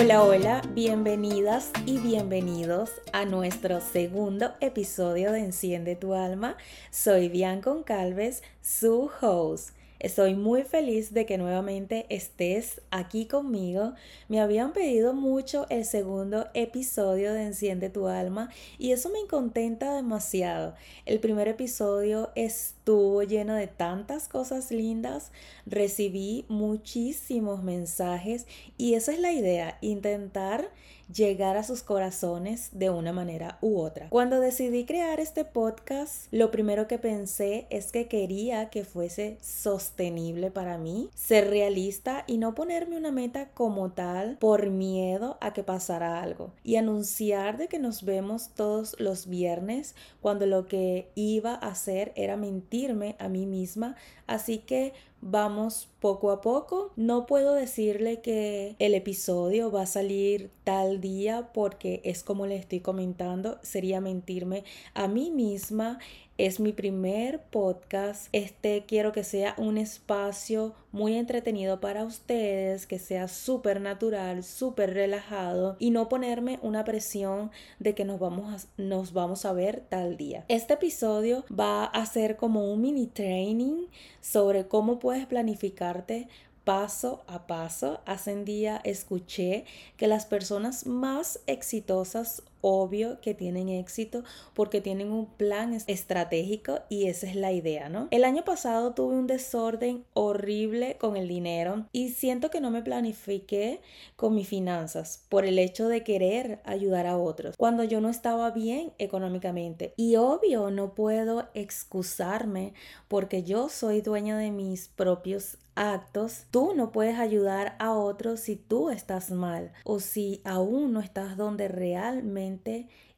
Hola, hola, bienvenidas y bienvenidos a nuestro segundo episodio de Enciende tu alma. Soy Bianca Calves, su host. Estoy muy feliz de que nuevamente estés aquí conmigo. Me habían pedido mucho el segundo episodio de Enciende tu alma y eso me contenta demasiado. El primer episodio estuvo lleno de tantas cosas lindas, recibí muchísimos mensajes y esa es la idea, intentar llegar a sus corazones de una manera u otra. Cuando decidí crear este podcast, lo primero que pensé es que quería que fuese sostenible para mí, ser realista y no ponerme una meta como tal por miedo a que pasara algo y anunciar de que nos vemos todos los viernes cuando lo que iba a hacer era mentirme a mí misma, así que vamos poco a poco. No puedo decirle que el episodio va a salir tal día porque es como le estoy comentando, sería mentirme a mí misma es mi primer podcast. Este quiero que sea un espacio muy entretenido para ustedes, que sea súper natural, súper relajado y no ponerme una presión de que nos vamos, a, nos vamos a ver tal día. Este episodio va a ser como un mini training sobre cómo puedes planificarte paso a paso. Hace un día escuché que las personas más exitosas obvio que tienen éxito porque tienen un plan estratégico y esa es la idea, ¿no? El año pasado tuve un desorden horrible con el dinero y siento que no me planifiqué con mis finanzas por el hecho de querer ayudar a otros cuando yo no estaba bien económicamente y obvio no puedo excusarme porque yo soy dueña de mis propios actos, tú no puedes ayudar a otros si tú estás mal o si aún no estás donde realmente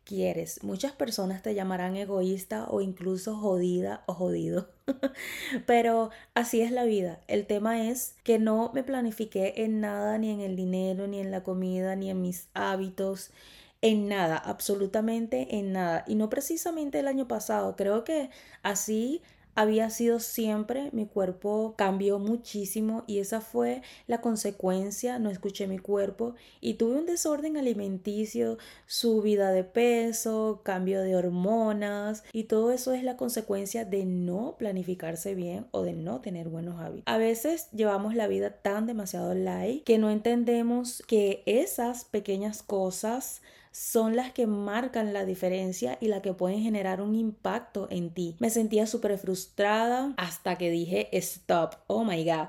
quieres. Muchas personas te llamarán egoísta o incluso jodida o jodido. Pero así es la vida. El tema es que no me planifiqué en nada, ni en el dinero, ni en la comida, ni en mis hábitos, en nada, absolutamente en nada. Y no precisamente el año pasado. Creo que así había sido siempre, mi cuerpo cambió muchísimo y esa fue la consecuencia, no escuché mi cuerpo y tuve un desorden alimenticio, subida de peso, cambio de hormonas y todo eso es la consecuencia de no planificarse bien o de no tener buenos hábitos. A veces llevamos la vida tan demasiado light que no entendemos que esas pequeñas cosas son las que marcan la diferencia y la que pueden generar un impacto en ti. Me sentía súper frustrada hasta que dije stop, oh my god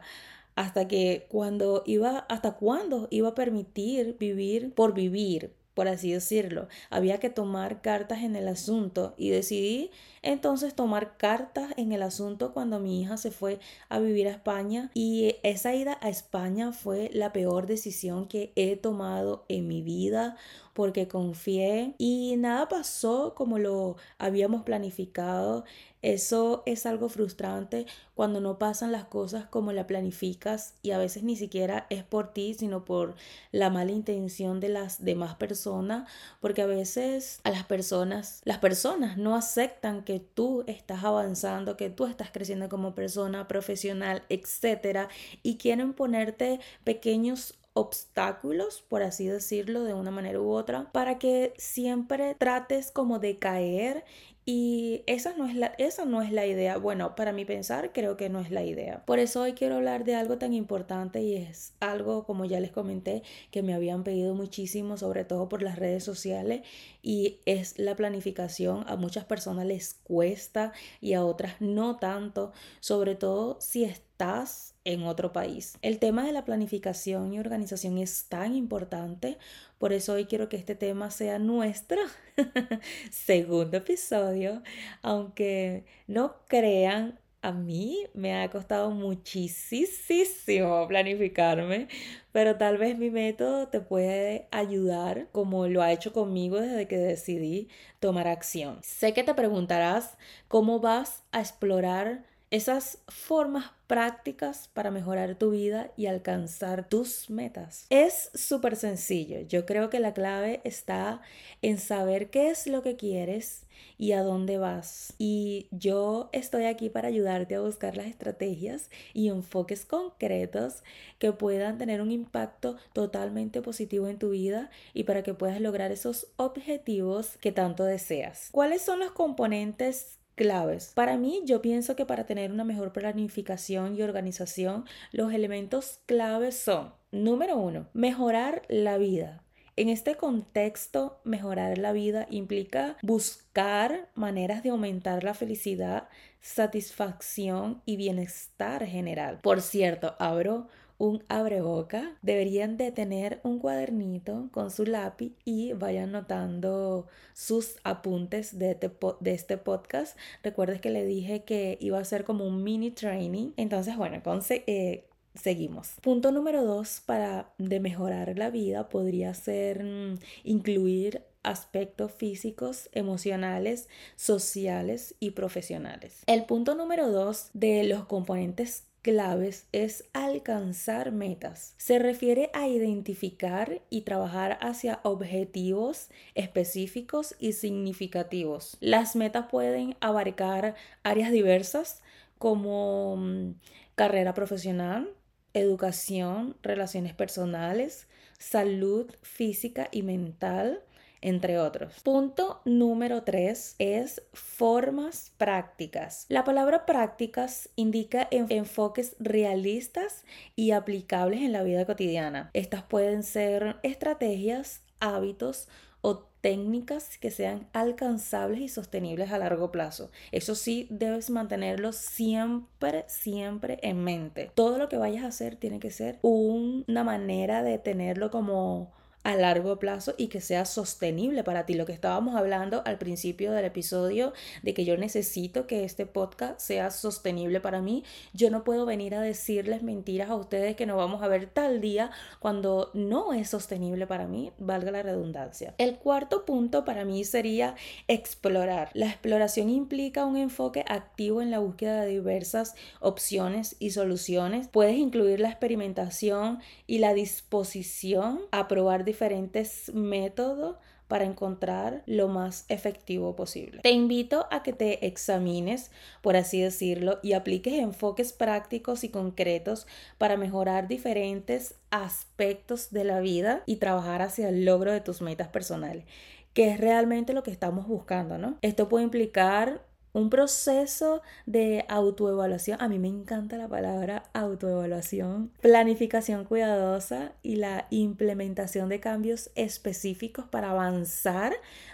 hasta que cuando iba, hasta cuándo iba a permitir vivir por vivir, por así decirlo. Había que tomar cartas en el asunto y decidí entonces tomar cartas en el asunto cuando mi hija se fue a vivir a España y esa ida a España fue la peor decisión que he tomado en mi vida porque confié y nada pasó como lo habíamos planificado. Eso es algo frustrante cuando no pasan las cosas como la planificas y a veces ni siquiera es por ti, sino por la mala intención de las demás personas, porque a veces a las personas, las personas no aceptan que tú estás avanzando, que tú estás creciendo como persona profesional, etcétera, y quieren ponerte pequeños obstáculos, por así decirlo, de una manera u otra, para que siempre trates como de caer y esa no, es la, esa no es la idea. Bueno, para mi pensar, creo que no es la idea. Por eso hoy quiero hablar de algo tan importante y es algo, como ya les comenté, que me habían pedido muchísimo, sobre todo por las redes sociales, y es la planificación. A muchas personas les cuesta y a otras no tanto, sobre todo si estás en otro país. El tema de la planificación y organización es tan importante por eso hoy quiero que este tema sea nuestro segundo episodio, aunque no crean, a mí me ha costado muchísimo planificarme, pero tal vez mi método te puede ayudar como lo ha hecho conmigo desde que decidí tomar acción. Sé que te preguntarás cómo vas a explorar esas formas prácticas para mejorar tu vida y alcanzar tus metas. Es súper sencillo. Yo creo que la clave está en saber qué es lo que quieres y a dónde vas. Y yo estoy aquí para ayudarte a buscar las estrategias y enfoques concretos que puedan tener un impacto totalmente positivo en tu vida y para que puedas lograr esos objetivos que tanto deseas. ¿Cuáles son los componentes claves. Para mí, yo pienso que para tener una mejor planificación y organización, los elementos claves son, número uno, mejorar la vida. En este contexto, mejorar la vida implica buscar maneras de aumentar la felicidad, satisfacción y bienestar general. Por cierto, abro un abreboca, deberían de tener un cuadernito con su lápiz y vayan notando sus apuntes de este, de este podcast. Recuerdes que le dije que iba a ser como un mini training. Entonces, bueno, eh, seguimos. Punto número dos para de mejorar la vida podría ser mm, incluir aspectos físicos, emocionales, sociales y profesionales. El punto número dos de los componentes claves es alcanzar metas. Se refiere a identificar y trabajar hacia objetivos específicos y significativos. Las metas pueden abarcar áreas diversas como mm, carrera profesional, educación, relaciones personales, salud física y mental, entre otros. Punto número tres es formas prácticas. La palabra prácticas indica enfoques realistas y aplicables en la vida cotidiana. Estas pueden ser estrategias, hábitos o técnicas que sean alcanzables y sostenibles a largo plazo. Eso sí, debes mantenerlo siempre, siempre en mente. Todo lo que vayas a hacer tiene que ser una manera de tenerlo como a largo plazo y que sea sostenible para ti. Lo que estábamos hablando al principio del episodio de que yo necesito que este podcast sea sostenible para mí. Yo no puedo venir a decirles mentiras a ustedes que nos vamos a ver tal día cuando no es sostenible para mí, valga la redundancia. El cuarto punto para mí sería explorar. La exploración implica un enfoque activo en la búsqueda de diversas opciones y soluciones. Puedes incluir la experimentación y la disposición a probar diferentes métodos para encontrar lo más efectivo posible. Te invito a que te examines, por así decirlo, y apliques enfoques prácticos y concretos para mejorar diferentes aspectos de la vida y trabajar hacia el logro de tus metas personales, que es realmente lo que estamos buscando, ¿no? Esto puede implicar un proceso de autoevaluación. A mí me encanta la palabra autoevaluación, planificación cuidadosa y la implementación de cambios específicos para avanzar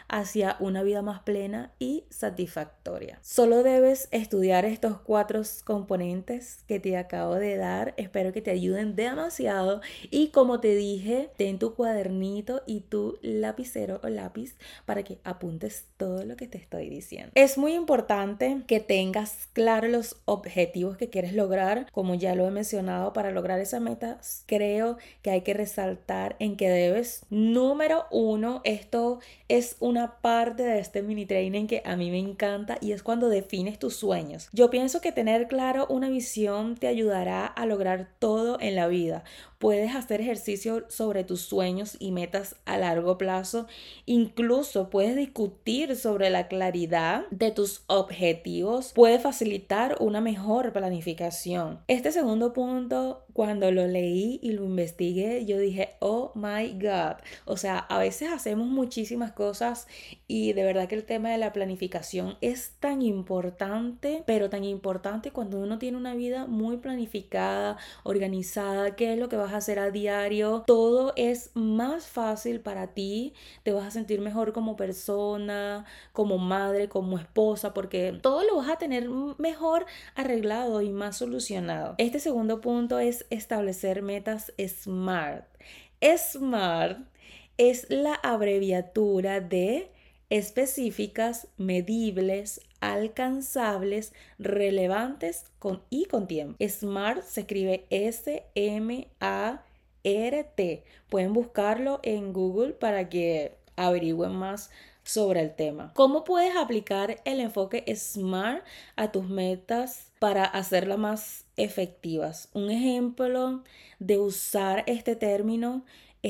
hacia una vida más plena y satisfactoria. Solo debes estudiar estos cuatro componentes que te acabo de dar. Espero que te ayuden demasiado y como te dije, ten tu cuadernito y tu lapicero o lápiz para que apuntes todo lo que te estoy diciendo. Es muy importante que tengas claro los objetivos que quieres lograr, como ya lo he mencionado, para lograr esa meta, creo que hay que resaltar en que debes, número uno, esto es un parte de este mini training que a mí me encanta y es cuando defines tus sueños. Yo pienso que tener claro una visión te ayudará a lograr todo en la vida. Puedes hacer ejercicio sobre tus sueños y metas a largo plazo. Incluso puedes discutir sobre la claridad de tus objetivos. Puede facilitar una mejor planificación. Este segundo punto, cuando lo leí y lo investigué, yo dije, oh my god. O sea, a veces hacemos muchísimas cosas y de verdad que el tema de la planificación es tan importante, pero tan importante cuando uno tiene una vida muy planificada, organizada, qué es lo que va a hacer a diario, todo es más fácil para ti, te vas a sentir mejor como persona, como madre, como esposa, porque todo lo vas a tener mejor arreglado y más solucionado. Este segundo punto es establecer metas SMART. SMART es la abreviatura de específicas, medibles, alcanzables, relevantes con, y con tiempo. SMART se escribe S-M-A-R-T. Pueden buscarlo en Google para que averigüen más sobre el tema. ¿Cómo puedes aplicar el enfoque SMART a tus metas para hacerlas más efectivas. Un ejemplo de usar este término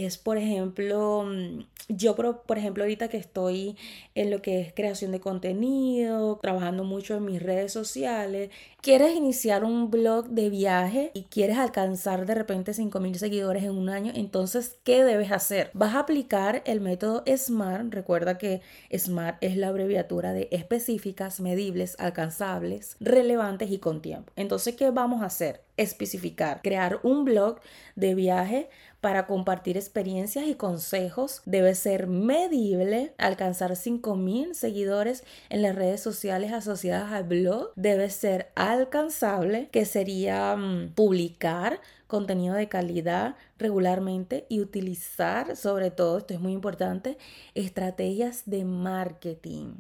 es, por ejemplo, mm, yo, por, ejemplo, ahorita que estoy en lo que es creación de contenido, trabajando mucho en mis redes sociales, quieres iniciar un blog de viaje y quieres alcanzar de repente 5.000 seguidores en un año, entonces, ¿qué debes hacer? Vas a aplicar el método SMART. Recuerda que SMART es la abreviatura de específicas, medibles, alcanzables, relevantes y con tiempo. Entonces, ¿qué vamos a hacer? Especificar, crear un blog de viaje para compartir experiencias y consejos. Debe ser medible, alcanzar 5.000 seguidores en las redes sociales asociadas al blog. Debe ser alcanzable, que sería mm, publicar contenido de calidad regularmente y utilizar, sobre todo, esto es muy importante, estrategias de marketing.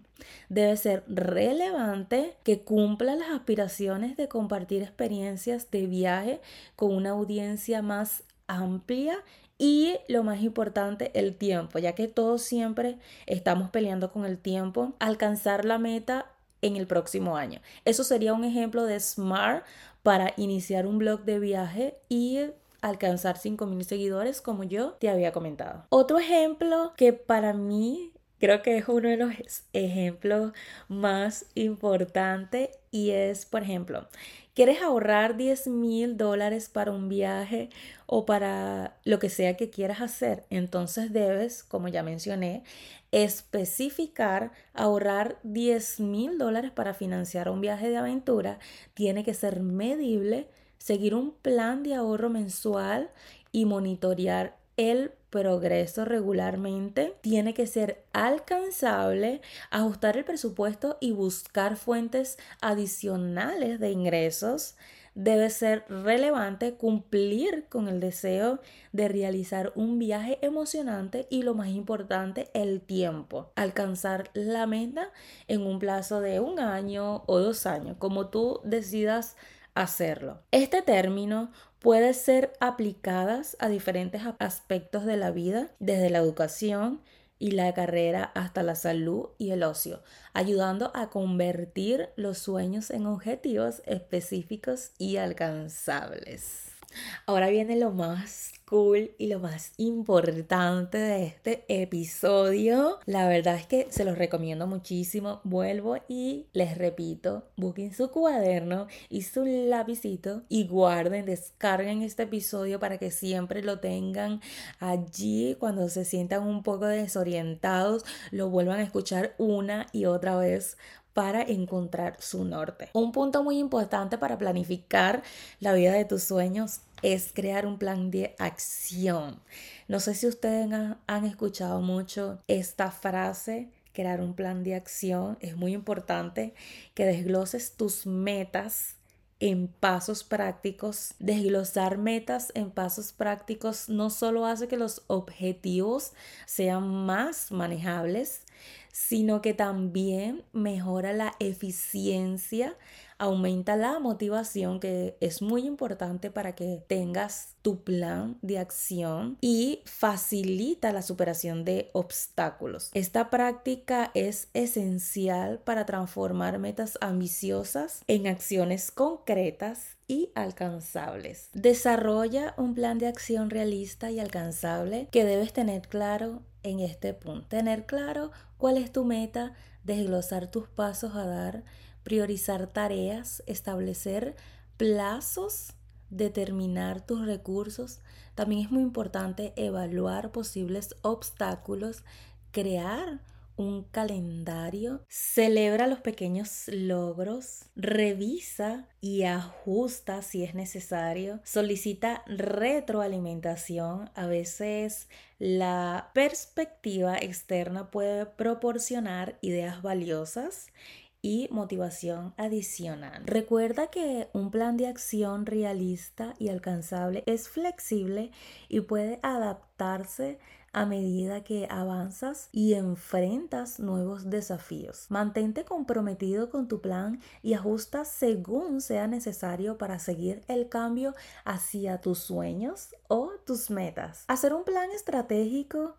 Debe ser relevante que cumpla las aspiraciones de compartir experiencias de viaje con una audiencia más amplia y lo más importante, el tiempo, ya que todos siempre estamos peleando con el tiempo, alcanzar la meta en el próximo año. Eso sería un ejemplo de SMART para iniciar un blog de viaje y alcanzar 5.000 seguidores como yo te había comentado. Otro ejemplo que para mí creo que es uno de los ejemplos más importantes y es, por ejemplo, ¿quieres ahorrar 10 mil dólares para un viaje o para lo que sea que quieras hacer? Entonces debes, como ya mencioné, especificar ahorrar 10 mil dólares para financiar un viaje de aventura. Tiene que ser medible, seguir un plan de ahorro mensual y monitorear el progreso regularmente, tiene que ser alcanzable, ajustar el presupuesto y buscar fuentes adicionales de ingresos. Debe ser relevante cumplir con el deseo de realizar un viaje emocionante y lo más importante, el tiempo. Alcanzar la meta en un plazo de un año o dos años, como tú decidas hacerlo. Este término puede ser aplicadas a diferentes aspectos de la vida, desde la educación y la carrera hasta la salud y el ocio, ayudando a convertir los sueños en objetivos específicos y alcanzables. Ahora viene lo más cool y lo más importante de este episodio. La verdad es que se los recomiendo muchísimo. Vuelvo y les repito, busquen su cuaderno y su lapicito y guarden, descarguen este episodio para que siempre lo tengan allí cuando se sientan un poco desorientados, lo vuelvan a escuchar una y otra vez para encontrar su norte. Un punto muy importante para planificar la vida de tus sueños es crear un plan de acción. No sé si ustedes han, escuchado mucho esta frase crear un plan de acción. Es muy importante que desgloses tus metas en pasos prácticos. Desglosar metas en pasos prácticos no solo hace que los objetivos sean más manejables, sino que también mejora la eficiencia, aumenta la motivación, que es muy importante para que tengas tu plan de acción y facilita la superación de obstáculos. Esta práctica es esencial para transformar metas ambiciosas en acciones concretas y alcanzables. Desarrolla un plan de acción realista y alcanzable que debes tener claro en este punto. Tener claro cuál es tu meta, desglosar tus pasos a dar, priorizar tareas, establecer plazos, determinar tus recursos. También es muy importante evaluar posibles obstáculos, crear un calendario, celebra los pequeños logros, revisa y ajusta si es necesario, solicita retroalimentación. A veces la perspectiva externa puede proporcionar ideas valiosas y motivación adicional. Recuerda que un plan de acción realista y alcanzable es flexible y puede adaptarse a medida que avanzas y enfrentas nuevos desafíos. Mantente comprometido con tu plan y ajusta según sea necesario para seguir el cambio hacia tus sueños o tus metas. Hacer un plan estratégico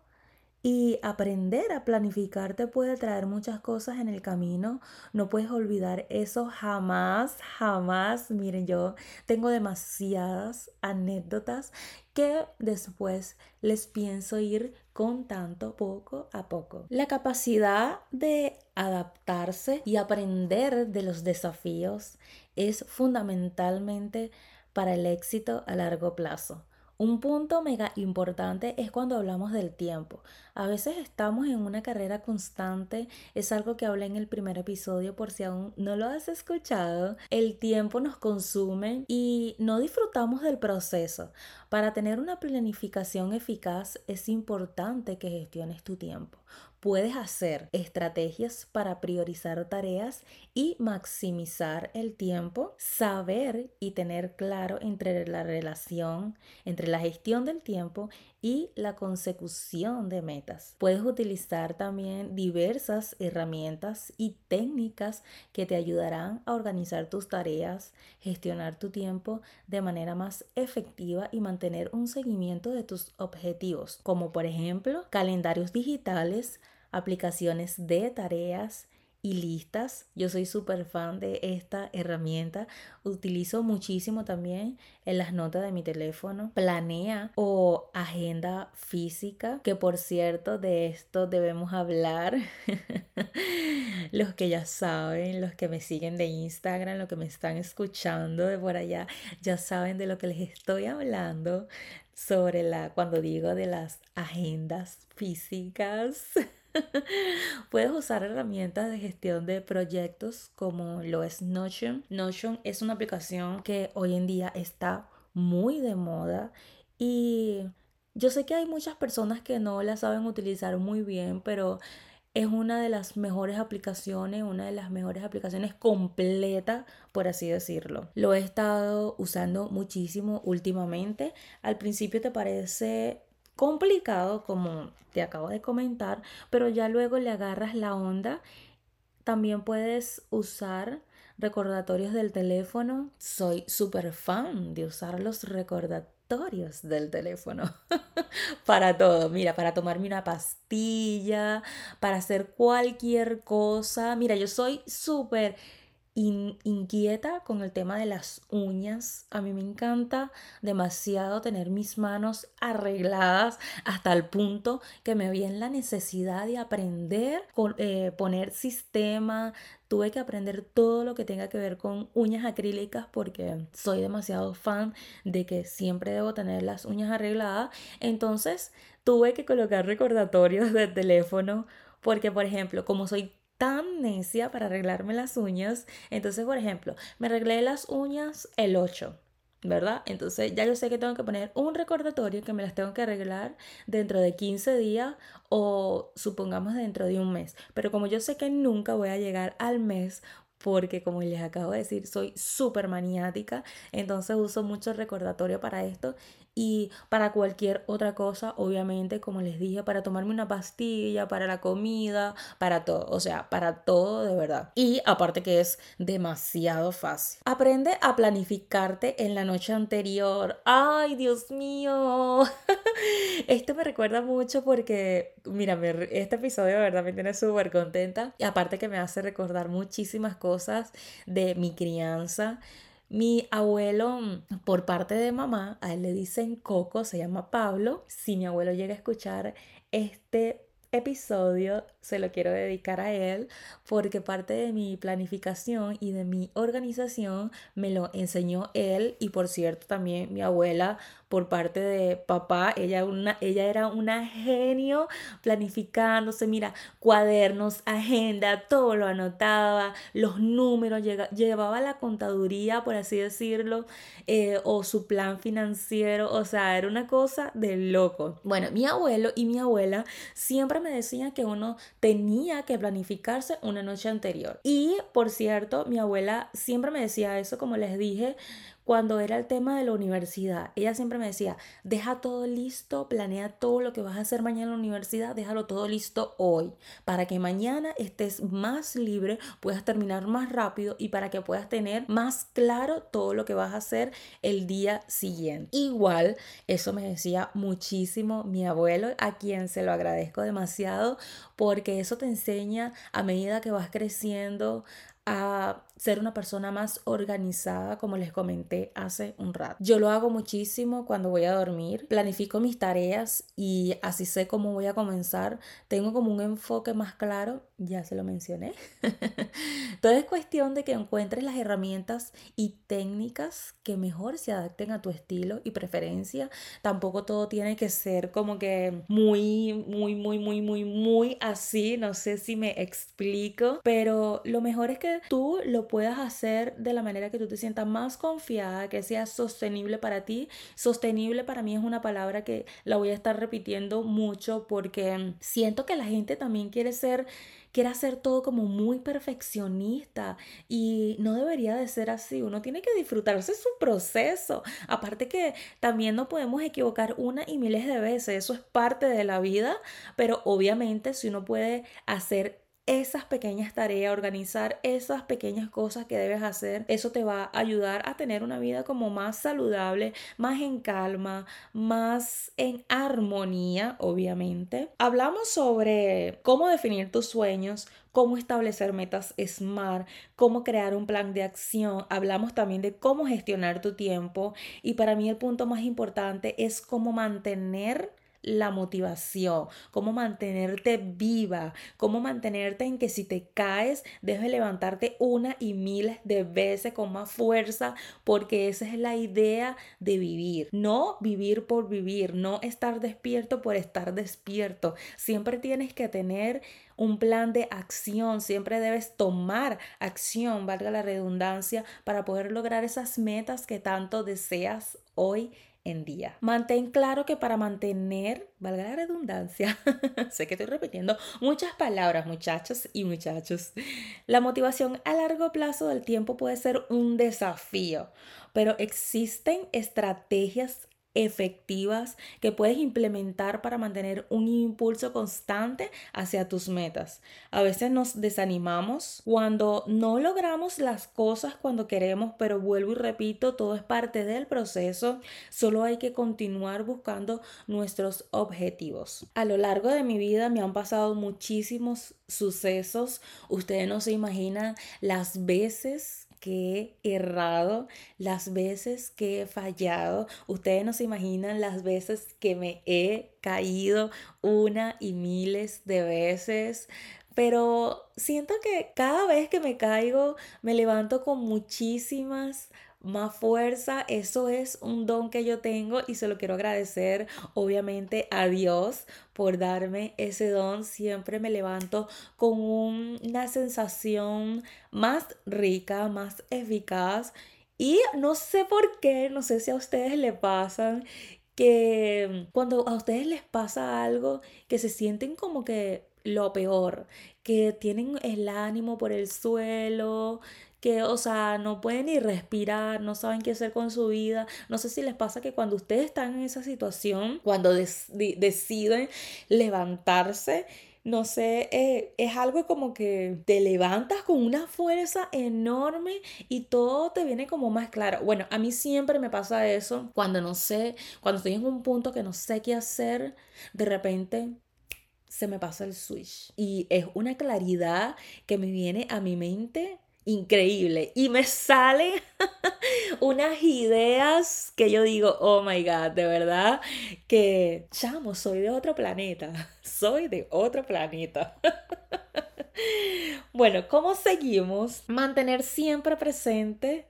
Y aprender a planificar te puede traer muchas cosas en el camino. No puedes olvidar eso jamás, jamás. Miren, yo tengo demasiadas anécdotas que después les pienso ir contando poco a poco. La capacidad de adaptarse y aprender de los desafíos es fundamentalmente para el éxito a largo plazo. Un punto mega importante es cuando hablamos del tiempo. A veces estamos en una carrera constante, es algo que hablé en el primer episodio por si aún no lo has escuchado. El tiempo nos consume y no disfrutamos del proceso. Para tener una planificación eficaz es importante que gestiones tu tiempo puedes hacer estrategias para priorizar tareas y maximizar el tiempo, saber y tener claro entre la relación entre la gestión del tiempo y la consecución de metas. Puedes utilizar también diversas herramientas y técnicas que te ayudarán a organizar tus tareas, gestionar tu tiempo de manera más efectiva y mantener un seguimiento de tus objetivos, como por ejemplo calendarios digitales, aplicaciones de tareas, y listas. Yo soy súper fan de esta herramienta. Utilizo muchísimo también en las notas de mi teléfono. Planea o agenda física, que por cierto de esto debemos hablar. los que ya saben, los que me siguen de Instagram, los que me están escuchando de por allá, ya saben de lo que les estoy hablando sobre la cuando digo de las agendas físicas. Puedes usar herramientas de gestión de proyectos como lo es Notion. Notion es una aplicación que hoy en día está muy de moda y yo sé que hay muchas personas que no la saben utilizar muy bien, pero es una de las mejores aplicaciones, una de las mejores aplicaciones completa, por así decirlo. Lo he estado usando muchísimo últimamente. Al principio te parece complicado, como te acabo de comentar, pero ya luego le agarras la onda. También puedes usar recordatorios del teléfono. Soy súper fan de usar los recordatorios del teléfono para todo. Mira, para tomarme una pastilla, para hacer cualquier cosa. Mira, yo soy súper inquieta con el tema de las uñas. A mí me encanta demasiado tener mis manos arregladas hasta el punto que me vi en la necesidad de aprender, con, eh, poner sistema. Tuve que aprender todo lo que tenga que ver con uñas acrílicas porque soy demasiado fan de que siempre debo tener las uñas arregladas. Entonces tuve que colocar recordatorios de teléfono porque, por ejemplo, como soy tan necia para arreglarme las uñas. Entonces, por ejemplo, me arreglé las uñas el 8. ¿verdad? Entonces ya yo sé que tengo que poner un recordatorio que me las tengo que arreglar dentro de 15 días o supongamos dentro de un mes. Pero como yo sé que nunca voy a llegar al mes porque como les acabo de decir, soy súper maniática, entonces uso mucho recordatorio para esto y para cualquier otra cosa, obviamente, como les dije, para tomarme una pastilla, para la comida, para todo, o sea, para todo de verdad. Y aparte que es demasiado fácil. Aprende a planificarte en la noche anterior. Ay, Dios mío. Esto me recuerda mucho porque, mira, este episodio de verdad me tiene súper contenta y aparte que me hace recordar muchísimas cosas de mi crianza mi abuelo, mm, por parte de mamá, a él le dicen Coco, se llama Pablo. Si mi abuelo llega a escuchar este episodio se lo quiero dedicar a él porque parte de mi planificación y de mi organización me lo enseñó él y por cierto también mi abuela por parte de papá, ella, una, ella era una genio planificándose, mira, cuadernos, agenda, todo lo anotaba, los números, llevaba la contaduría, por así decirlo, eh, o su plan financiero, o sea, era una cosa de loco. Bueno, mi abuelo y mi abuela siempre me decían que uno tenía que planificarse una noche anterior. Y, por cierto, mi abuela siempre me decía eso, como les dije, cuando era el tema de la universidad. Ella siempre me decía, deja todo listo, planea todo lo que vas a hacer mañana en la universidad, déjalo todo listo hoy, para que mañana estés más libre, puedas terminar más rápido y para que puedas tener más claro todo lo que vas a hacer el día siguiente. Igual, eso me decía muchísimo mi abuelo, a quien se lo agradezco demasiado, porque eso te enseña a medida que vas creciendo a ser una persona más organizada, como les comenté hace un rato. Yo lo hago muchísimo cuando voy a dormir, planifico mis tareas y así sé cómo voy a comenzar. Tengo como un enfoque más claro, ya se lo mencioné. Todo es cuestión de que encuentres las herramientas y técnicas que mejor se adapten a tu estilo y preferencia. Tampoco todo tiene que ser como que muy, muy, muy, muy, muy, muy así. No sé si me explico, pero lo mejor es que tú lo puedas hacer de la manera que tú te sientas más confiada, que sea sostenible para ti. Sostenible para mí es una palabra que la voy a estar repitiendo mucho porque siento que la gente también quiere ser quiere hacer todo como muy perfeccionista y no debería de ser así. Uno tiene que disfrutarse su proceso. Aparte que también no podemos equivocar una y miles de veces. Eso es parte de la vida, pero obviamente si uno puede hacer esas pequeñas tareas, organizar esas pequeñas cosas que debes hacer, eso te va a ayudar a tener una vida como más saludable, más en calma, más en armonía, obviamente. Hablamos sobre cómo definir tus sueños, cómo establecer metas SMART, cómo crear un plan de acción. Hablamos también de cómo gestionar tu tiempo y para mí el punto más importante es cómo mantener la motivación, cómo mantenerte viva, cómo mantenerte en que si te caes, debes levantarte una y miles de veces con más fuerza, porque esa es la idea de vivir, no vivir por vivir, no estar despierto por estar despierto. Siempre tienes que tener un plan de acción, siempre debes tomar acción, valga la redundancia, para poder lograr esas metas que tanto deseas hoy día. Mantén claro que para mantener, valga la redundancia, sé que estoy repitiendo muchas palabras muchachos y muchachos, la motivación a largo plazo del tiempo puede ser un desafío, pero existen estrategias efectivas que puedes implementar para mantener un impulso constante hacia tus metas. A veces nos desanimamos cuando no logramos las cosas cuando queremos, pero vuelvo y repito, todo es parte del proceso, solo hay que continuar buscando nuestros objetivos. A lo largo de mi vida me han pasado muchísimos sucesos, ustedes no se imaginan las veces que he errado, las veces que he fallado. Ustedes no se imaginan las veces que me he caído una y miles de veces. Pero siento que cada vez que me caigo me levanto con muchísimas más fuerza. Eso es un don que yo tengo y se lo quiero agradecer obviamente a Dios por darme ese don. Siempre me levanto con una sensación más rica, más eficaz. Y no sé por qué, no sé si a ustedes le pasan que cuando a ustedes les pasa algo que se sienten como que lo peor, que tienen el ánimo por el suelo, que, o sea, no pueden ni respirar, no saben qué hacer con su vida. No sé si les pasa que cuando ustedes están en esa situación, cuando deciden levantarse, no sé, eh, es algo como que te levantas con una fuerza enorme y todo te viene como más claro. Bueno, a mí siempre me pasa eso cuando no sé, cuando estoy en un punto que no sé qué hacer, de repente se me pasa el switch y es una claridad que me viene a mi mente increíble y me salen unas ideas que yo digo, oh my god, de verdad que, chamo, soy de otro planeta, soy de otro planeta. bueno, ¿cómo seguimos? Mantener siempre presente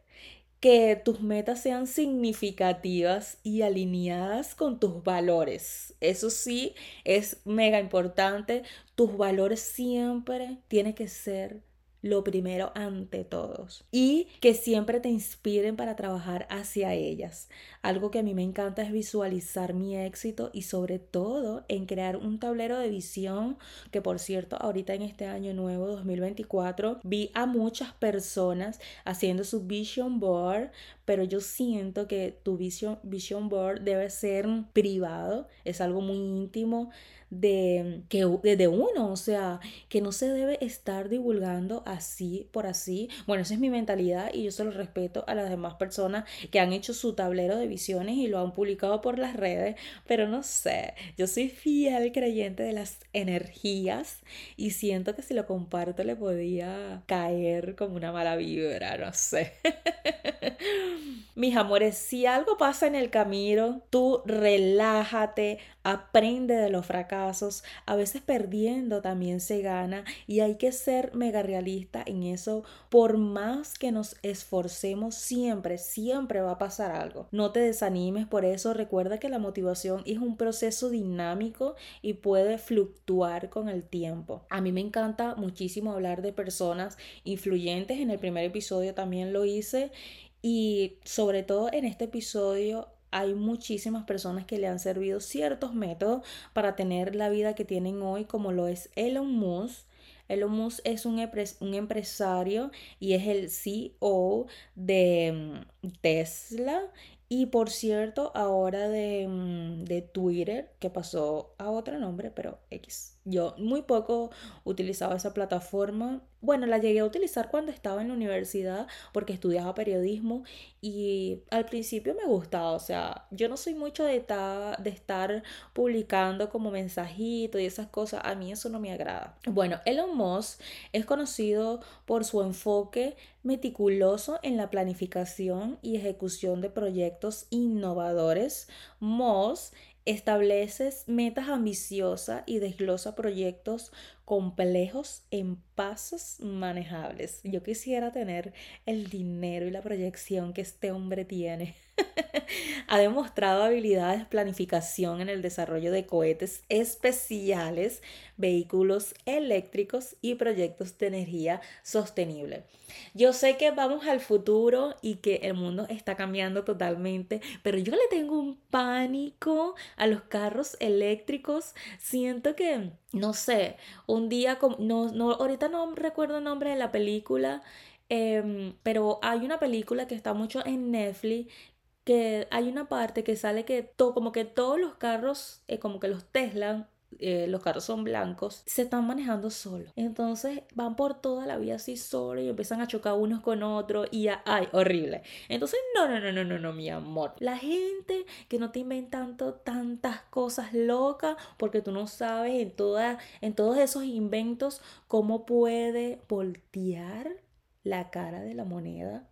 que tus metas sean significativas y alineadas con tus valores. Eso sí, es mega importante. Tus valores siempre tienen que ser lo primero ante todos y que siempre te inspiren para trabajar hacia ellas. Algo que a mí me encanta es visualizar mi éxito y sobre todo en crear un tablero de visión que por cierto ahorita en este año nuevo 2024 vi a muchas personas haciendo su vision board pero yo siento que tu vision, vision board debe ser privado, es algo muy íntimo de, que, de uno, o sea, que no se debe estar divulgando así por así. Bueno, esa es mi mentalidad y yo se lo respeto a las demás personas que han hecho su tablero de visiones y lo han publicado por las redes, pero no sé, yo soy fiel creyente de las energías y siento que si lo comparto le podía caer como una mala vibra, no sé. Mis amores, si algo pasa en el camino, tú relájate, aprende de los fracasos. A veces perdiendo también se gana y hay que ser mega realista en eso. Por más que nos esforcemos, siempre, siempre va a pasar algo. No te desanimes por eso. Recuerda que la motivación es un proceso dinámico y puede fluctuar con el tiempo. A mí me encanta muchísimo hablar de personas influyentes. En el primer episodio también lo hice y sobre todo en este episodio hay muchísimas personas que le han servido ciertos métodos para tener la vida que tienen hoy, como lo es Elon Musk. Elon Musk es un, un empresario y es el CEO de mm, Tesla y por cierto, ahora de, mm, de, Twitter, que pasó a otro nombre, pero X. Yo muy poco utilizaba esa plataforma. Bueno, la llegué a utilizar cuando estaba en la universidad porque estudiaba periodismo y al principio me gustaba, o sea, yo no soy mucho de, de estar publicando como mensajito y esas cosas, a mí eso no me agrada. Bueno, Elon Musk es conocido por su enfoque meticuloso en la planificación y ejecución de proyectos innovadores. Musk estableces metas ambiciosas y desglosa proyectos complejos en pasos manejables. Yo quisiera tener el dinero y la proyección que este hombre tiene. ha demostrado habilidades de planificación en el desarrollo de cohetes especiales, vehículos eléctricos y proyectos de energía sostenible. Yo sé que vamos al futuro y que el mundo está cambiando totalmente, pero yo le tengo un pánico a los carros eléctricos. Siento que, no sé, un día, no, no, ahorita no recuerdo el nombre de la película, em, pero hay una película que está mucho en Netflix que hay una parte que sale que todo, como que todos los carros, eh, como que los Tesla, eh, los carros son blancos, se están manejando solos. Entonces van por toda la vía así solo y empiezan a chocar unos con otros y ya, ay, horrible. Entonces, no, no, no, no, no, no, mi amor. La gente que no te inventando tantas cosas locas porque tú no sabes en, toda, en todos esos inventos cómo puede voltear la cara de la moneda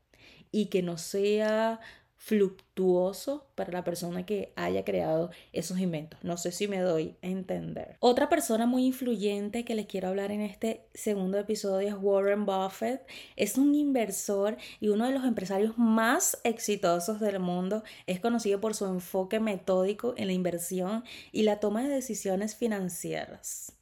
y que no sea fluctuoso para la persona que haya creado esos inventos. No sé si me doy a entender. Otra persona muy influyente que les quiero hablar en este segundo episodio es Warren Buffett. Es un inversor y uno de los empresarios más exitosos del mundo. Es conocido por su enfoque metódico en la inversión y la toma de decisiones financieras.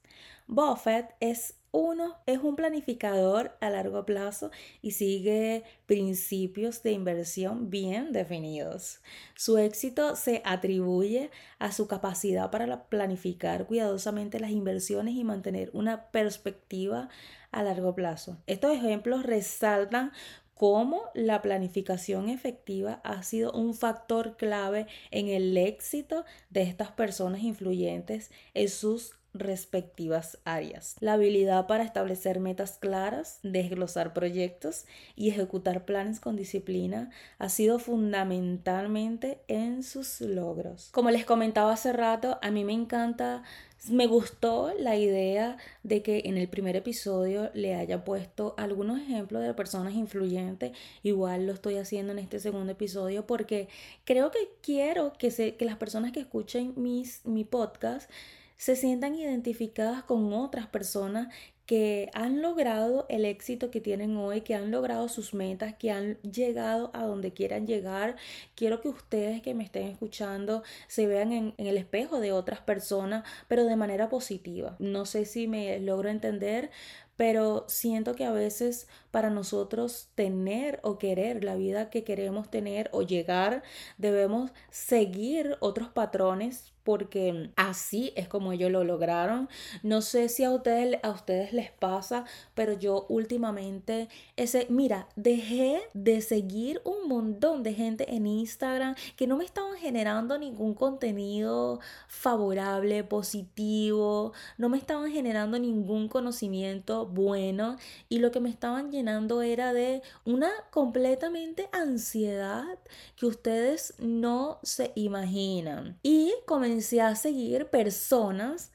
Buffett es uno es un planificador a largo plazo y sigue principios de inversión bien definidos. Su éxito se atribuye a su capacidad para planificar cuidadosamente las inversiones y mantener una perspectiva a largo plazo. Estos ejemplos resaltan cómo la planificación efectiva ha sido un factor clave en el éxito de estas personas influyentes en sus respectivas áreas. La habilidad para establecer metas claras, desglosar proyectos y ejecutar planes con disciplina ha sido fundamentalmente en sus logros. Como les comentaba hace rato, a mí me encanta me gustó la idea de que en el primer episodio le haya puesto algunos ejemplos de personas influyentes. Igual lo estoy haciendo en este segundo episodio porque creo que quiero que, se, que las personas que escuchen mis, mi podcast se sientan identificadas con otras personas que han logrado el éxito que tienen hoy, que han logrado sus metas, que han llegado a donde quieran llegar. Quiero que ustedes que me estén escuchando se vean en, el espejo de otras personas, pero de manera positiva. No sé si me logro entender, pero siento que a veces para nosotros tener o querer la vida que queremos tener o llegar, debemos seguir otros patrones porque así es como ellos lo lograron. No sé si a ustedes, a ustedes les pasa, pero yo últimamente, ese, mira, dejé de seguir un montón de gente en Instagram que no me estaban generando ningún contenido favorable, positivo, no me estaban generando ningún conocimiento bueno y lo que me estaban llenando era de una completamente ansiedad que ustedes no se imaginan. Y comencé a seguir personas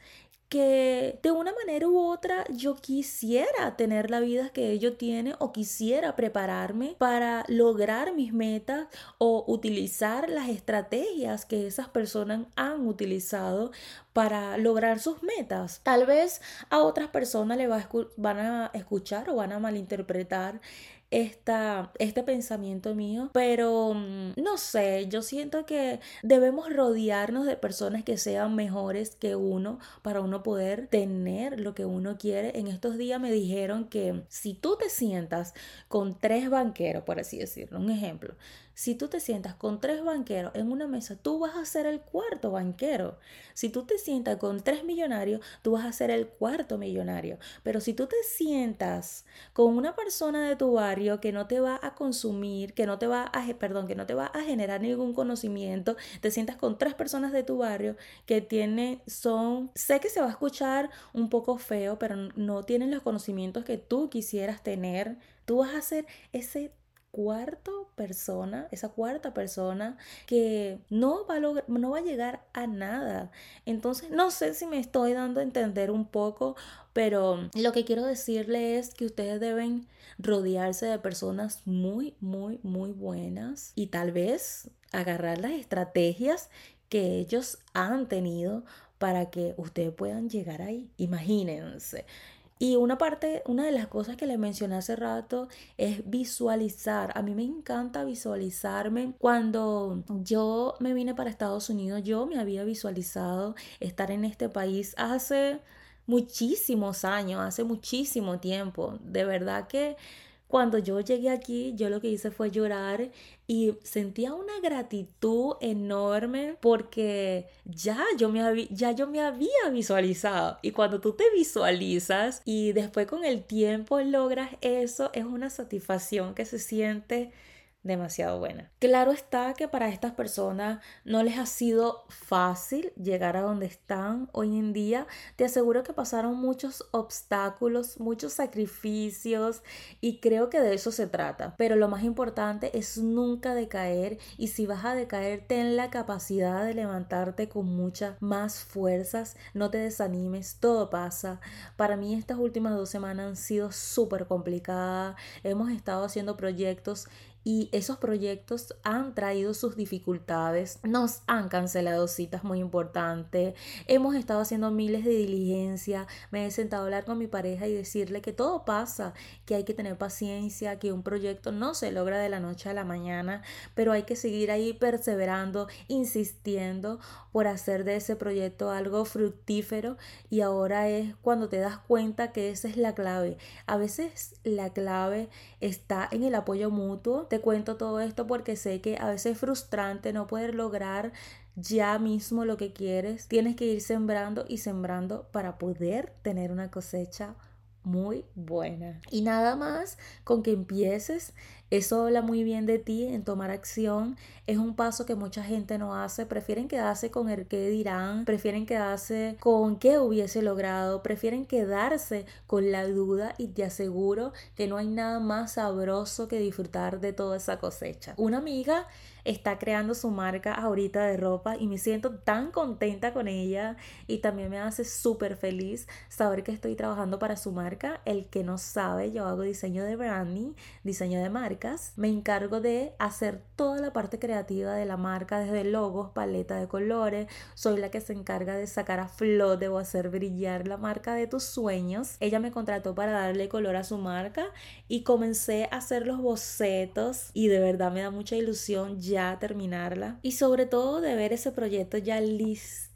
que de una manera u otra yo quisiera tener la vida que ellos tienen o quisiera prepararme para lograr mis metas o utilizar las estrategias que esas personas han utilizado para lograr sus metas. Tal vez a otras personas le va van a escuchar o van a malinterpretar esta, este pensamiento mío, pero mm, no sé, yo siento que debemos rodearnos de personas que sean mejores que uno para uno poder tener lo que uno quiere. En estos días me dijeron que si tú te sientas con tres banqueros, por así decirlo, un ejemplo, si tú te sientas con tres banqueros en una mesa, tú vas a ser el cuarto banquero. Si tú te sientas con tres millonarios, tú vas a ser el cuarto millonario. Pero si tú te sientas con una persona de tu barrio que no te va a consumir, que no te va a, perdón, que no te va a generar ningún conocimiento, te sientas con tres personas de tu barrio que tienen, son, sé que se va a escuchar un poco feo, pero no tienen los conocimientos que tú quisieras tener, tú vas a ser ese cuarto persona, esa cuarta persona que no va, a no va a llegar a nada. Entonces, no sé si me estoy dando a entender un poco, pero lo que quiero decirle es que ustedes deben rodearse de personas muy, muy, muy buenas y tal vez agarrar las estrategias que ellos han tenido para que ustedes puedan llegar ahí. Imagínense. Y una parte, una de las cosas que le mencioné hace rato es visualizar. A mí me encanta visualizarme. Cuando yo me vine para Estados Unidos, yo me había visualizado estar en este país hace muchísimos años, hace muchísimo tiempo. De verdad que cuando yo llegué aquí, yo lo que hice fue llorar y sentía una gratitud enorme porque ya yo me había, ya yo me había visualizado. Y cuando tú te visualizas y después con el tiempo logras eso, es una satisfacción que se siente demasiado buena. Claro está que para estas personas no les ha sido fácil llegar a donde están hoy en día. Te aseguro que pasaron muchos obstáculos, muchos sacrificios y creo que de eso se trata. Pero lo más importante es nunca decaer y si vas a decaer ten la capacidad de levantarte con muchas más fuerzas. No te desanimes, todo pasa. Para mí estas últimas dos semanas han sido súper complicadas. Hemos estado haciendo proyectos y esos proyectos han traído sus dificultades, nos han cancelado citas muy importantes, hemos estado haciendo miles de diligencia, me he sentado a hablar con mi pareja y decirle que todo pasa, que hay que tener paciencia, que un proyecto no se logra de la noche a la mañana, pero hay que seguir ahí perseverando, insistiendo por hacer de ese proyecto algo fructífero y ahora es cuando te das cuenta que esa es la clave. A veces la clave está en el apoyo mutuo te cuento todo esto porque sé que a veces es frustrante no poder lograr ya mismo lo que quieres. Tienes que ir sembrando y sembrando para poder tener una cosecha muy buena. Y nada más con que empieces, eso habla muy bien de ti en tomar acción. Es un paso que mucha gente no hace. Prefieren quedarse con el que dirán, prefieren quedarse con qué hubiese logrado, prefieren quedarse con la duda y te aseguro que no hay nada más sabroso que disfrutar de toda esa cosecha. Una amiga está creando su marca ahorita de ropa y me siento tan contenta con ella y también me hace súper feliz saber que estoy trabajando para su marca. El que no sabe, yo hago diseño de branding, diseño de marcas. Me encargo de hacer toda la parte creativa de la marca, desde logos, paleta de colores. Soy la que se encarga de sacar a flote o hacer brillar la marca de tus sueños. Ella me contrató para darle color a su marca y comencé a hacer los bocetos y de verdad me da mucha ilusión ya terminarla y sobre todo de ver ese proyecto ya listo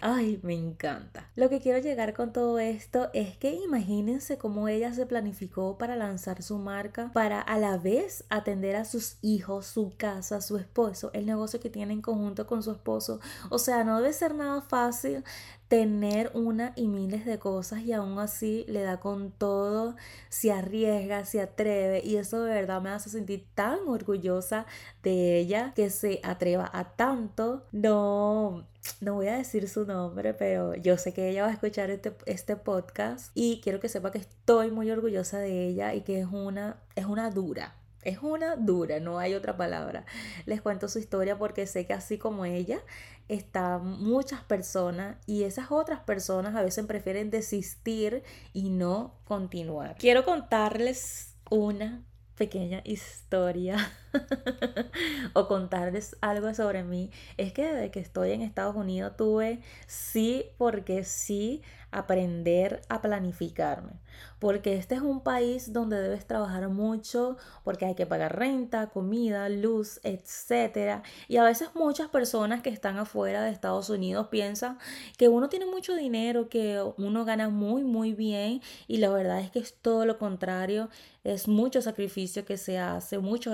ay, me encanta. Lo que quiero llegar con todo esto es que imagínense cómo ella se planificó para lanzar su marca, para a la vez atender a sus hijos, su casa, su esposo, el negocio que tiene en conjunto con su esposo. O sea, no debe ser nada fácil tener una y miles de cosas y aún así le da con todo, se arriesga, se atreve y eso de verdad me hace sentir tan orgullosa de ella que se atreva a tanto. No, no voy a decir su nombre, pero yo sé que ella va a escuchar este, este podcast y quiero que sepa que estoy muy orgullosa de ella y que es una, es una dura. Es una dura, no hay otra palabra. Les cuento su historia porque sé que así como ella, están muchas personas y esas otras personas a veces prefieren desistir y no continuar. Quiero contarles una pequeña historia o contarles algo sobre mí es que desde que estoy en Estados Unidos tuve sí porque sí aprender a planificarme porque este es un país donde debes trabajar mucho, porque hay que pagar renta, comida, luz, etc. Y a veces muchas personas que están afuera de Estados Unidos piensan que uno tiene mucho dinero, que uno gana muy, muy bien, y la verdad es que es todo lo contrario. Es mucho sacrificio que se hace, mucha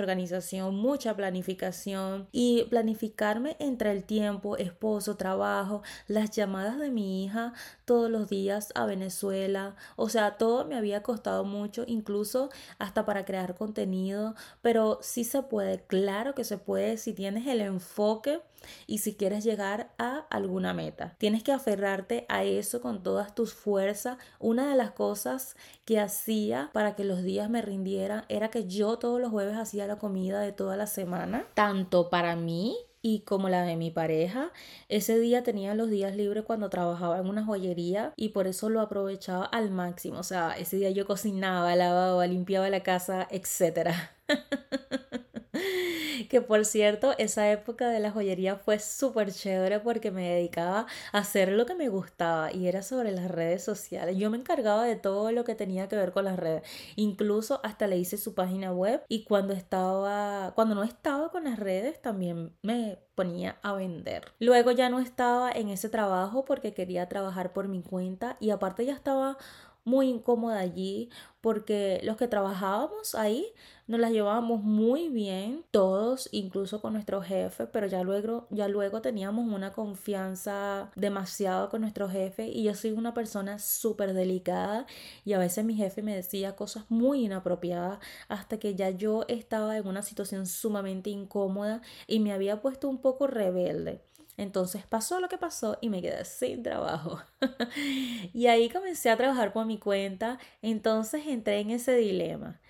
mucha planificación. Y planificarme entre el tiempo, esposo, trabajo, las llamadas de mi hija todos los días a Venezuela, o sea, todo me había costado mucho, incluso hasta para crear contenido, pero sí se puede, claro que se puede si tienes el enfoque y si quieres llegar a alguna meta. Tienes que aferrarte a eso con todas tus fuerzas. Una de las cosas que hacía para que los días me rindieran era que yo todos los jueves hacía la comida de toda la semana, tanto para mí y como la de mi pareja. Ese día tenía los días libres cuando trabajaba en una joyería y por eso lo aprovechaba al máximo. O sea, ese día yo cocinaba, lavaba, limpiaba la casa, etc. que por cierto, esa época de la joyería fue súper chévere porque me dedicaba a hacer lo que me gustaba y era sobre las redes sociales. Yo me encargaba de todo lo que tenía que ver con las redes. Incluso hasta le hice su página web y cuando estaba, cuando no estaba con las redes también me ponía a vender. Luego ya no estaba en ese trabajo porque quería trabajar por mi cuenta y aparte ya estaba muy incómoda allí porque los que trabajábamos ahí nos las llevábamos muy bien, todos, incluso con nuestro jefe, pero ya luego, ya luego teníamos una confianza demasiado con nuestro jefe y yo soy una persona súper delicada y a veces mi jefe me decía cosas muy inapropiadas hasta que ya yo estaba en una situación sumamente incómoda y me había puesto un poco rebelde. Entonces pasó lo que pasó y me quedé sin trabajo. y ahí comencé a trabajar por mi cuenta. Entonces entré en ese dilema.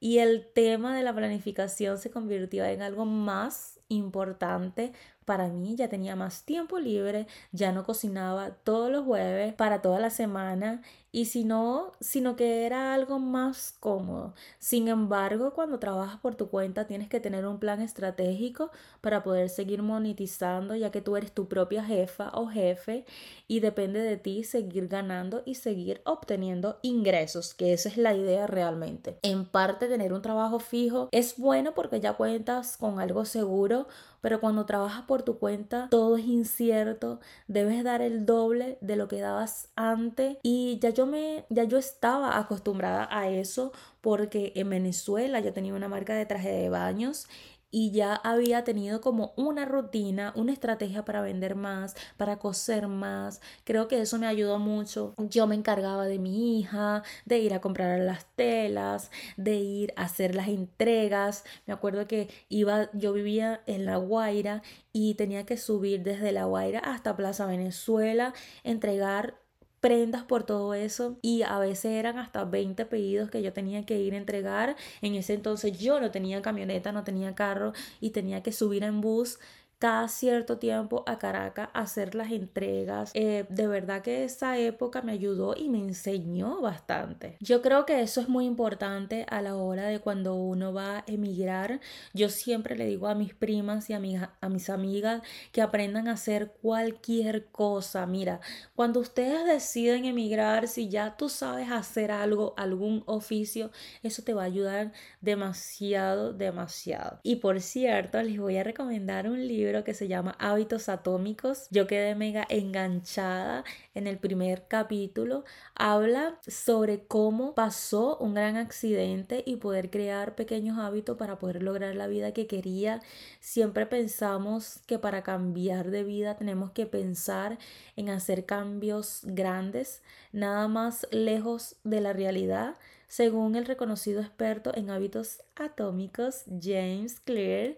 Y el tema de la planificación se convirtió en algo más importante para mí, ya tenía más tiempo libre, ya no cocinaba todos los jueves para toda la semana y si no, sino que era algo más cómodo. Sin embargo, cuando trabajas por tu cuenta tienes que tener un plan estratégico para poder seguir monetizando, ya que tú eres tu propia jefa o jefe y depende de ti seguir ganando y seguir obteniendo ingresos, que esa es la idea realmente. En parte, tener un trabajo fijo es bueno porque ya cuentas con algo seguro pero cuando trabajas por tu cuenta todo es incierto, debes dar el doble de lo que dabas antes y ya yo me ya yo estaba acostumbrada a eso porque en Venezuela yo tenía una marca de traje de baños y ya había tenido como una rutina, una estrategia para vender más, para coser más. Creo que eso me ayudó mucho. Yo me encargaba de mi hija, de ir a comprar las telas, de ir a hacer las entregas. Me acuerdo que iba, yo vivía en La Guaira y tenía que subir desde La Guaira hasta Plaza Venezuela, entregar prendas por todo eso y a veces eran hasta 20 pedidos que yo tenía que ir a entregar. En ese entonces yo no tenía camioneta, no tenía carro y tenía que subir en bus cada cierto tiempo a Caracas a hacer las entregas. Eh, de verdad que esa época me ayudó y me enseñó bastante. Yo creo que eso es muy importante a la hora de cuando uno va a emigrar. Yo siempre le digo a mis primas y a, a mis amigas que aprendan a hacer cualquier cosa. Mira, cuando ustedes deciden emigrar, si ya tú sabes hacer algo, algún oficio, eso te va a ayudar demasiado, demasiado. Y por cierto, les voy a recomendar un libro que se llama Hábitos Atómicos. Yo quedé mega enganchada en el primer capítulo. Habla sobre cómo pasó un gran accidente y poder crear pequeños hábitos para poder lograr la vida que quería. Siempre pensamos que para cambiar de vida tenemos que pensar en hacer cambios grandes, nada más lejos de la realidad según el reconocido experto en hábitos atómicos James Clear,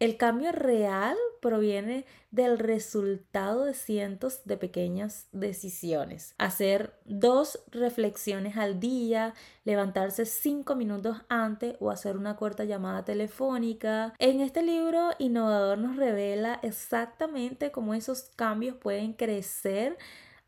el cambio real proviene del resultado de cientos de pequeñas decisiones. Hacer dos reflexiones al día, levantarse cinco minutos antes o hacer una corta llamada telefónica. En este libro, Innovador nos revela exactamente cómo esos cambios pueden crecer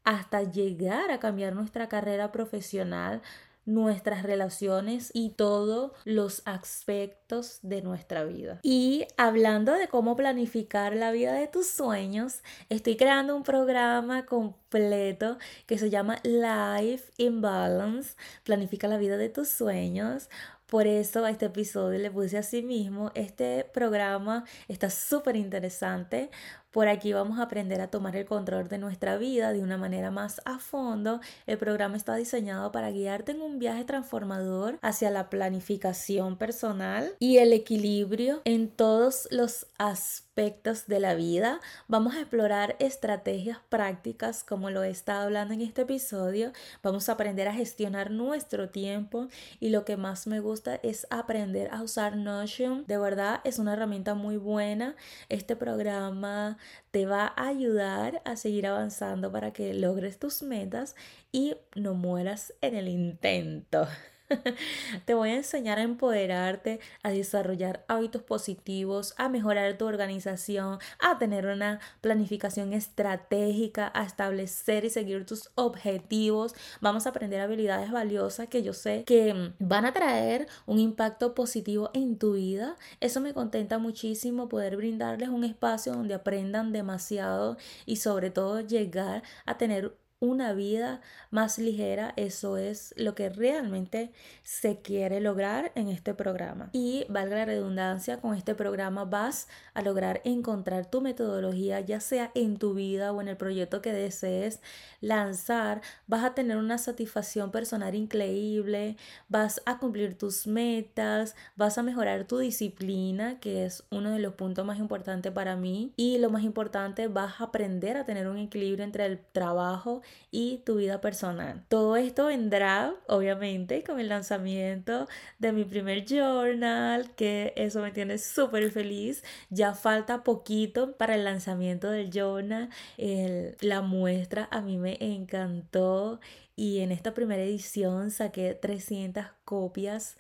hasta llegar a cambiar nuestra carrera profesional, nuestras relaciones y todos los aspectos de nuestra vida. Y hablando de cómo planificar la vida de tus sueños, estoy creando un programa completo que se llama Life in Balance, planifica la vida de tus sueños. Por eso a este episodio le puse así mismo. Este programa está súper interesante por aquí vamos a aprender a tomar el control de nuestra vida de una manera más a fondo. El programa está diseñado para guiarte en un viaje transformador hacia la planificación personal y el equilibrio en todos los aspectos de la vida. Vamos a explorar estrategias prácticas como lo he estado hablando en este episodio. Vamos a aprender a gestionar nuestro tiempo y lo que más me gusta es aprender a usar Notion. De verdad es una herramienta muy buena. Este programa te va a ayudar a seguir avanzando para que logres tus metas y no mueras en el intento. Te voy a enseñar a empoderarte, a desarrollar hábitos positivos, a mejorar tu organización, a tener una planificación estratégica, a establecer y seguir tus objetivos. Vamos a aprender habilidades valiosas que yo sé que van a traer un impacto positivo en tu vida. Eso me contenta muchísimo poder brindarles un espacio donde aprendan demasiado y sobre todo llegar a tener una vida más ligera, eso es lo que realmente se quiere lograr en este programa. Y valga la redundancia, con este programa vas a lograr encontrar tu metodología, ya sea en tu vida o en el proyecto que desees lanzar, vas a tener una satisfacción personal increíble, vas a cumplir tus metas, vas a mejorar tu disciplina, que es uno de los puntos más importantes para mí, y lo más importante, vas a aprender a tener un equilibrio entre el trabajo y tu vida personal. Todo esto vendrá, obviamente, con el lanzamiento de mi primer journal, que eso me tiene súper feliz. Ya falta poquito para el lanzamiento del journal. la muestra a mí me encantó y en esta primera edición saqué 300 copias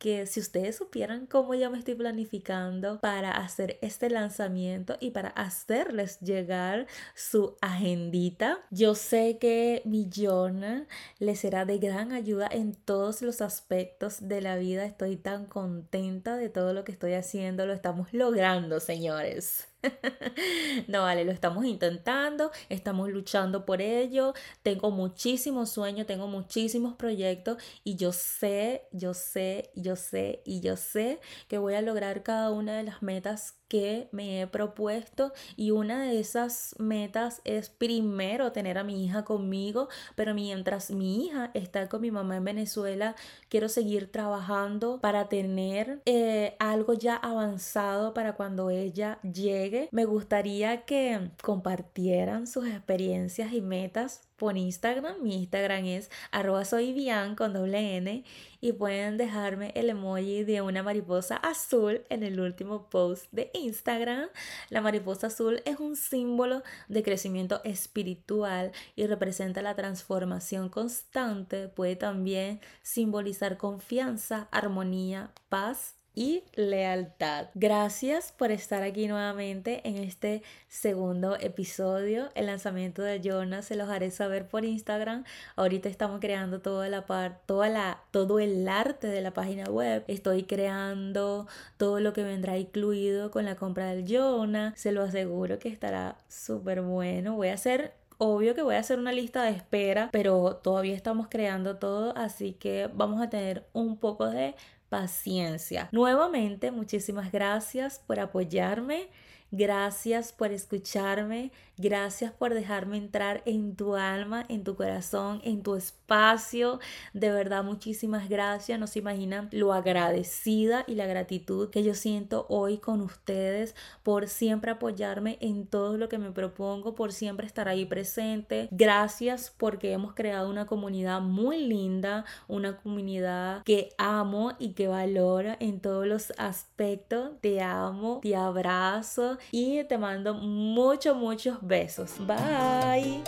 que si ustedes supieran cómo ya me estoy planificando para hacer este lanzamiento y para hacerles llegar su agendita, yo sé que mi journal les será de gran ayuda en todos los aspectos de la vida. Estoy tan contenta de todo lo que estoy haciendo, lo estamos logrando, señores. no, vale, lo estamos intentando, estamos luchando por ello. Tengo muchísimos sueños, tengo muchísimos proyectos y yo sé, yo sé, yo sé y yo sé que voy a lograr cada una de las metas que me he propuesto y una de esas metas es primero tener a mi hija conmigo, pero mientras mi hija está con mi mamá en Venezuela, quiero seguir trabajando para tener eh, algo ya avanzado para cuando ella llegue. Me gustaría que compartieran sus experiencias y metas por Instagram. Mi Instagram es arroba soy con doble N y pueden dejarme el emoji de una mariposa azul en el último post de Instagram. La mariposa azul es un símbolo de crecimiento espiritual y representa la transformación constante. Puede también simbolizar confianza, armonía, paz y lealtad. Gracias por estar aquí nuevamente en este segundo episodio. El lanzamiento de Jonas se los haré saber por Instagram. Ahorita estamos creando toda la parte, toda la, todo el arte de la página web. Estoy creando todo lo que vendrá incluido con la compra del Jonas. Se lo aseguro que estará súper bueno. Voy a hacer Obvio que voy a hacer una lista de espera, pero todavía estamos creando todo, así que vamos a tener un poco de paciencia. Nuevamente, muchísimas gracias por apoyarme. Gracias por escucharme, gracias por dejarme entrar en tu alma, en tu corazón, en tu espacio. De verdad, muchísimas gracias. No se imaginan lo agradecida y la gratitud que yo siento hoy con ustedes por siempre apoyarme en todo lo que me propongo, por siempre estar ahí presente. Gracias porque hemos creado una comunidad muy linda, una comunidad que amo y que valora en todos los aspectos. Te amo, te abrazo y te mando muchos, muchos besos. Bye.